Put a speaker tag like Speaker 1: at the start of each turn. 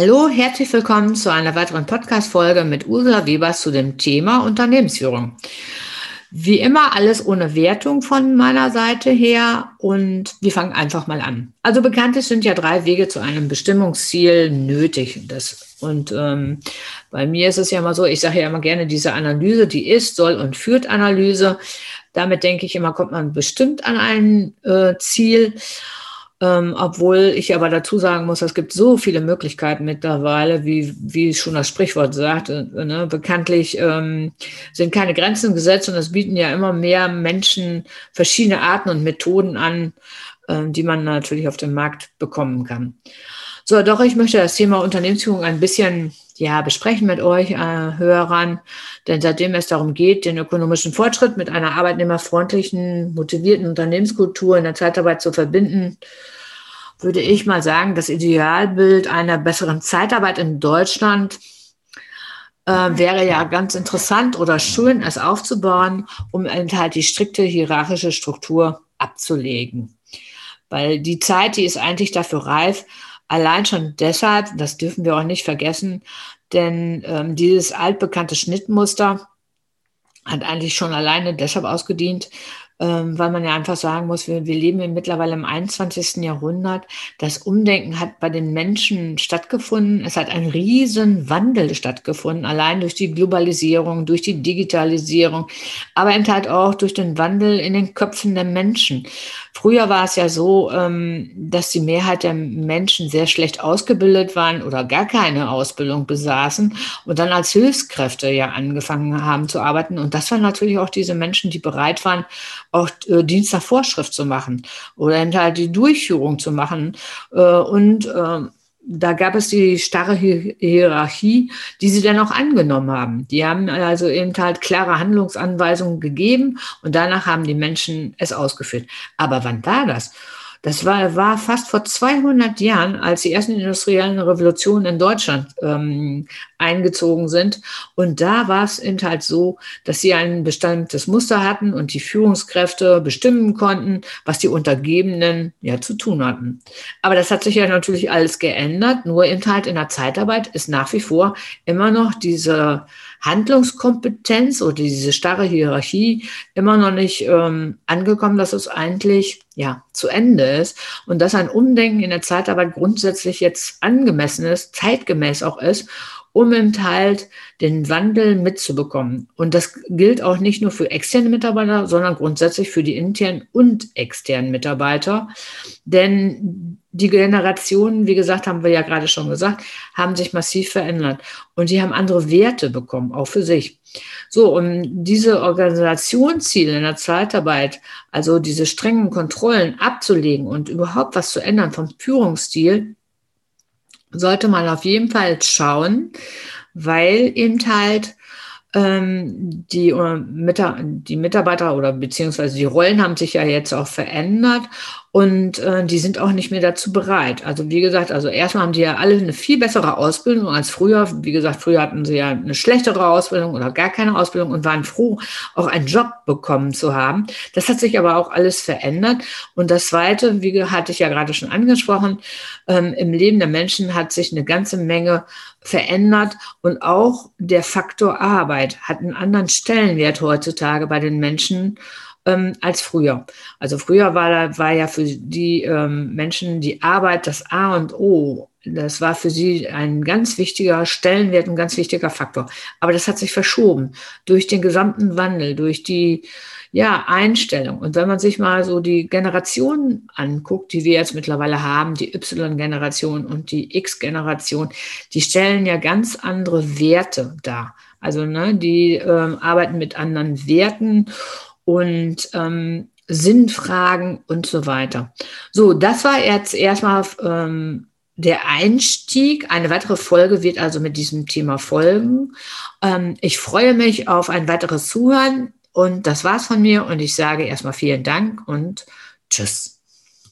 Speaker 1: Hallo, herzlich willkommen zu einer weiteren Podcast-Folge mit Ursula Webers zu dem Thema Unternehmensführung. Wie immer alles ohne Wertung von meiner Seite her und wir fangen einfach mal an. Also bekanntlich sind ja drei Wege zu einem Bestimmungsziel nötig. Das, und ähm, bei mir ist es ja immer so, ich sage ja immer gerne diese Analyse, die ist, soll und führt Analyse. Damit denke ich immer, kommt man bestimmt an ein äh, Ziel. Ähm, obwohl ich aber dazu sagen muss, es gibt so viele Möglichkeiten mittlerweile, wie, wie schon das Sprichwort sagt. Äh, ne? Bekanntlich ähm, sind keine Grenzen gesetzt und es bieten ja immer mehr Menschen verschiedene Arten und Methoden an, äh, die man natürlich auf dem Markt bekommen kann. So, doch ich möchte das Thema Unternehmensführung ein bisschen ja, besprechen mit euch, äh, Hörern. Denn seitdem es darum geht, den ökonomischen Fortschritt mit einer arbeitnehmerfreundlichen, motivierten Unternehmenskultur in der Zeitarbeit zu verbinden, würde ich mal sagen, das Idealbild einer besseren Zeitarbeit in Deutschland äh, wäre ja ganz interessant oder schön, es aufzubauen, um halt die strikte hierarchische Struktur abzulegen. Weil die Zeit, die ist eigentlich dafür reif, Allein schon deshalb, das dürfen wir auch nicht vergessen, denn ähm, dieses altbekannte Schnittmuster hat eigentlich schon alleine deshalb ausgedient, ähm, weil man ja einfach sagen muss, wir, wir leben mittlerweile im 21. Jahrhundert. Das Umdenken hat bei den Menschen stattgefunden. Es hat ein riesen Wandel stattgefunden, allein durch die Globalisierung, durch die Digitalisierung, aber eben halt auch durch den Wandel in den Köpfen der Menschen. Früher war es ja so, ähm, dass die Mehrheit der Menschen sehr schlecht ausgebildet waren oder gar keine Ausbildung besaßen und dann als Hilfskräfte ja angefangen haben zu arbeiten. Und das waren natürlich auch diese Menschen, die bereit waren, auch äh, Dienst Vorschrift zu machen oder halt die Durchführung zu machen. Äh, und äh, da gab es die starre Hierarchie, die sie dann auch angenommen haben. Die haben also eben halt klare Handlungsanweisungen gegeben und danach haben die Menschen es ausgeführt. Aber wann war das? Das war, war fast vor 200 Jahren, als die ersten industriellen Revolutionen in Deutschland ähm, eingezogen sind. Und da war es eben halt so, dass sie ein bestimmtes Muster hatten und die Führungskräfte bestimmen konnten, was die Untergebenen ja zu tun hatten. Aber das hat sich ja natürlich alles geändert. Nur eben halt in der Zeitarbeit ist nach wie vor immer noch diese Handlungskompetenz oder diese starre Hierarchie immer noch nicht ähm, angekommen, dass es eigentlich ja zu Ende ist und dass ein Umdenken in der Zeitarbeit grundsätzlich jetzt angemessen ist, zeitgemäß auch ist um eben halt den Wandel mitzubekommen. Und das gilt auch nicht nur für externe Mitarbeiter, sondern grundsätzlich für die internen und externen Mitarbeiter. Denn die Generationen, wie gesagt, haben wir ja gerade schon gesagt, haben sich massiv verändert und die haben andere Werte bekommen, auch für sich. So, um diese Organisationsziele in der Zeitarbeit, also diese strengen Kontrollen abzulegen und überhaupt was zu ändern vom Führungsstil, sollte man auf jeden Fall schauen, weil eben halt ähm, die, äh, die Mitarbeiter oder beziehungsweise die Rollen haben sich ja jetzt auch verändert und äh, die sind auch nicht mehr dazu bereit. Also wie gesagt, also erstmal haben die ja alle eine viel bessere Ausbildung als früher. Wie gesagt, früher hatten sie ja eine schlechtere Ausbildung oder gar keine Ausbildung und waren froh, auch einen Job bekommen zu haben. Das hat sich aber auch alles verändert. Und das Zweite, wie hatte ich ja gerade schon angesprochen, ähm, im Leben der Menschen hat sich eine ganze Menge verändert und auch der Faktor Arbeit hat einen anderen Stellenwert heutzutage bei den Menschen ähm, als früher. Also früher war, war ja für die ähm, Menschen die Arbeit das A und O. Das war für sie ein ganz wichtiger Stellenwert, ein ganz wichtiger Faktor. Aber das hat sich verschoben durch den gesamten Wandel, durch die ja, Einstellung. Und wenn man sich mal so die Generationen anguckt, die wir jetzt mittlerweile haben, die Y-Generation und die X-Generation, die stellen ja ganz andere Werte dar. Also ne, die ähm, arbeiten mit anderen Werten und ähm, Sinnfragen und so weiter. So, das war jetzt erstmal ähm, der Einstieg. Eine weitere Folge wird also mit diesem Thema folgen. Ähm, ich freue mich auf ein weiteres Zuhören und das war's von mir und ich sage erstmal vielen Dank und tschüss.